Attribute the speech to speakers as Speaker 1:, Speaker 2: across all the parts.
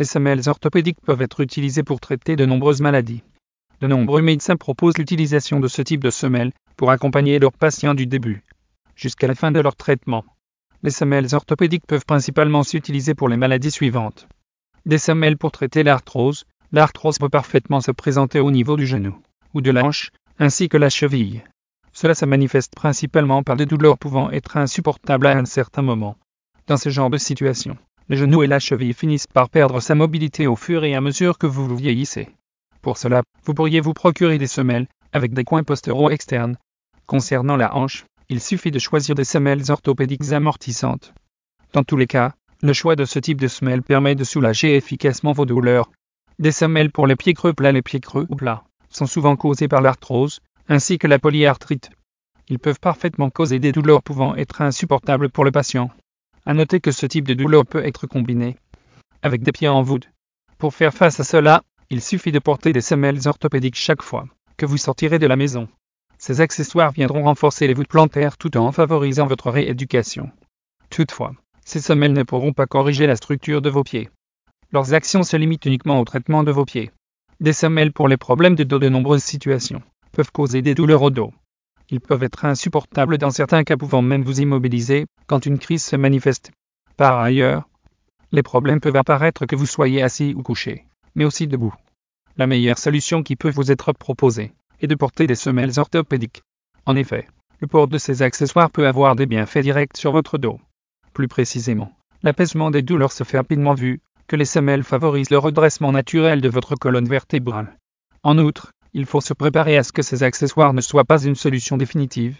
Speaker 1: Les semelles orthopédiques peuvent être utilisées pour traiter de nombreuses maladies. De nombreux médecins proposent l'utilisation de ce type de semelles pour accompagner leurs patients du début jusqu'à la fin de leur traitement. Les semelles orthopédiques peuvent principalement s'utiliser pour les maladies suivantes. Des semelles pour traiter l'arthrose. L'arthrose peut parfaitement se présenter au niveau du genou ou de la hanche, ainsi que la cheville. Cela se manifeste principalement par des douleurs pouvant être insupportables à un certain moment. Dans ce genre de situation, le genou et la cheville finissent par perdre sa mobilité au fur et à mesure que vous vieillissez. Pour cela, vous pourriez vous procurer des semelles avec des coins postéraux externes. Concernant la hanche, il suffit de choisir des semelles orthopédiques amortissantes. Dans tous les cas, le choix de ce type de semelle permet de soulager efficacement vos douleurs. Des semelles pour les pieds creux plats Les pieds creux ou plats sont souvent causés par l'arthrose, ainsi que la polyarthrite. Ils peuvent parfaitement causer des douleurs pouvant être insupportables pour le patient. À noter que ce type de douleur peut être combiné avec des pieds en voûte. Pour faire face à cela, il suffit de porter des semelles orthopédiques chaque fois que vous sortirez de la maison. Ces accessoires viendront renforcer les voûtes plantaires tout en favorisant votre rééducation. Toutefois, ces semelles ne pourront pas corriger la structure de vos pieds. Leurs actions se limitent uniquement au traitement de vos pieds. Des semelles pour les problèmes de dos de nombreuses situations peuvent causer des douleurs au dos. Ils peuvent être insupportables dans certains cas pouvant même vous immobiliser quand une crise se manifeste. Par ailleurs, les problèmes peuvent apparaître que vous soyez assis ou couché, mais aussi debout. La meilleure solution qui peut vous être proposée est de porter des semelles orthopédiques. En effet, le port de ces accessoires peut avoir des bienfaits directs sur votre dos. Plus précisément, l'apaisement des douleurs se fait rapidement vu que les semelles favorisent le redressement naturel de votre colonne vertébrale. En outre, il faut se préparer à ce que ces accessoires ne soient pas une solution définitive.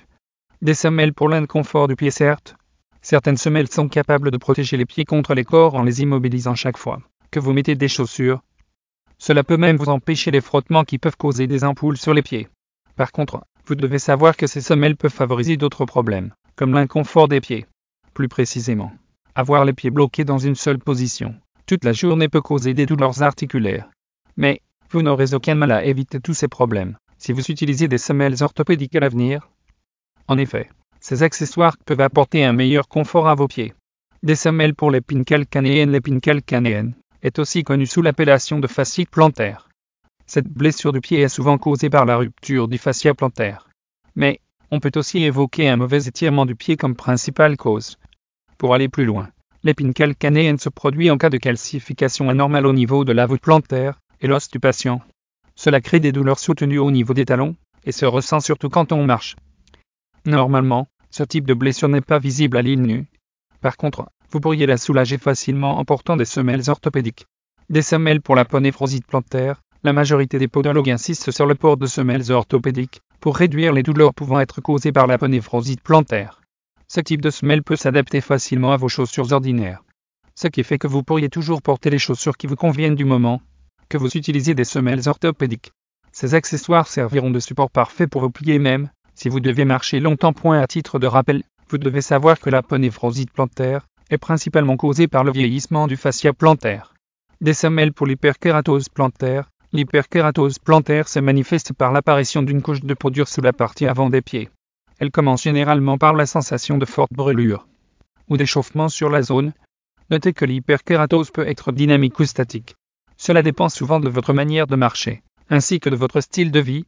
Speaker 1: Des semelles pour l'inconfort du pied certes. Certaines semelles sont capables de protéger les pieds contre les corps en les immobilisant chaque fois que vous mettez des chaussures. Cela peut même vous empêcher les frottements qui peuvent causer des ampoules sur les pieds. Par contre, vous devez savoir que ces semelles peuvent favoriser d'autres problèmes, comme l'inconfort des pieds. Plus précisément, avoir les pieds bloqués dans une seule position toute la journée peut causer des douleurs articulaires. Mais, vous n'aurez aucun mal à éviter tous ces problèmes si vous utilisez des semelles orthopédiques à l'avenir. En effet, ces accessoires peuvent apporter un meilleur confort à vos pieds. Des semelles pour l'épine calcanéenne L'épine calcanéenne est aussi connue sous l'appellation de fascie plantaire. Cette blessure du pied est souvent causée par la rupture du fascia plantaire. Mais, on peut aussi évoquer un mauvais étirement du pied comme principale cause. Pour aller plus loin, L'épine calcanéenne se produit en cas de calcification anormale au niveau de la voûte plantaire et l'os du patient. Cela crée des douleurs soutenues au niveau des talons et se ressent surtout quand on marche. Normalement, ce type de blessure n'est pas visible à l'île nue. Par contre, vous pourriez la soulager facilement en portant des semelles orthopédiques. Des semelles pour la ponéphrosite plantaire, la majorité des podologues insistent sur le port de semelles orthopédiques pour réduire les douleurs pouvant être causées par la ponéphrosite plantaire. Ce type de semelle peut s'adapter facilement à vos chaussures ordinaires. Ce qui fait que vous pourriez toujours porter les chaussures qui vous conviennent du moment que vous utilisez des semelles orthopédiques. Ces accessoires serviront de support parfait pour vos pieds même, si vous devez marcher longtemps. Point à titre de rappel, vous devez savoir que la ponéphrosite plantaire est principalement causée par le vieillissement du fascia plantaire. Des semelles pour l'hyperkératose plantaire. L'hyperkératose plantaire se manifeste par l'apparition d'une couche de peau dure sous la partie avant des pieds. Elle commence généralement par la sensation de forte brûlure ou d'échauffement sur la zone. Notez que l'hyperkératose peut être dynamique ou statique. Cela dépend souvent de votre manière de marcher, ainsi que de votre style de vie.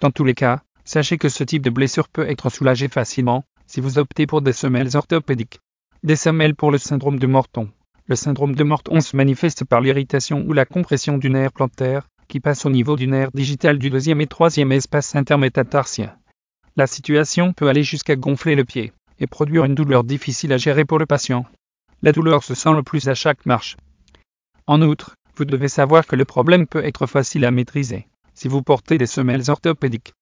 Speaker 1: Dans tous les cas, sachez que ce type de blessure peut être soulagé facilement si vous optez pour des semelles orthopédiques. Des semelles pour le syndrome de Morton. Le syndrome de Morton se manifeste par l'irritation ou la compression du nerf plantaire, qui passe au niveau du nerf digital du deuxième et troisième espace intermétatarsien. La situation peut aller jusqu'à gonfler le pied et produire une douleur difficile à gérer pour le patient. La douleur se sent le plus à chaque marche. En outre, vous devez savoir que le problème peut être facile à maîtriser si vous portez des semelles orthopédiques.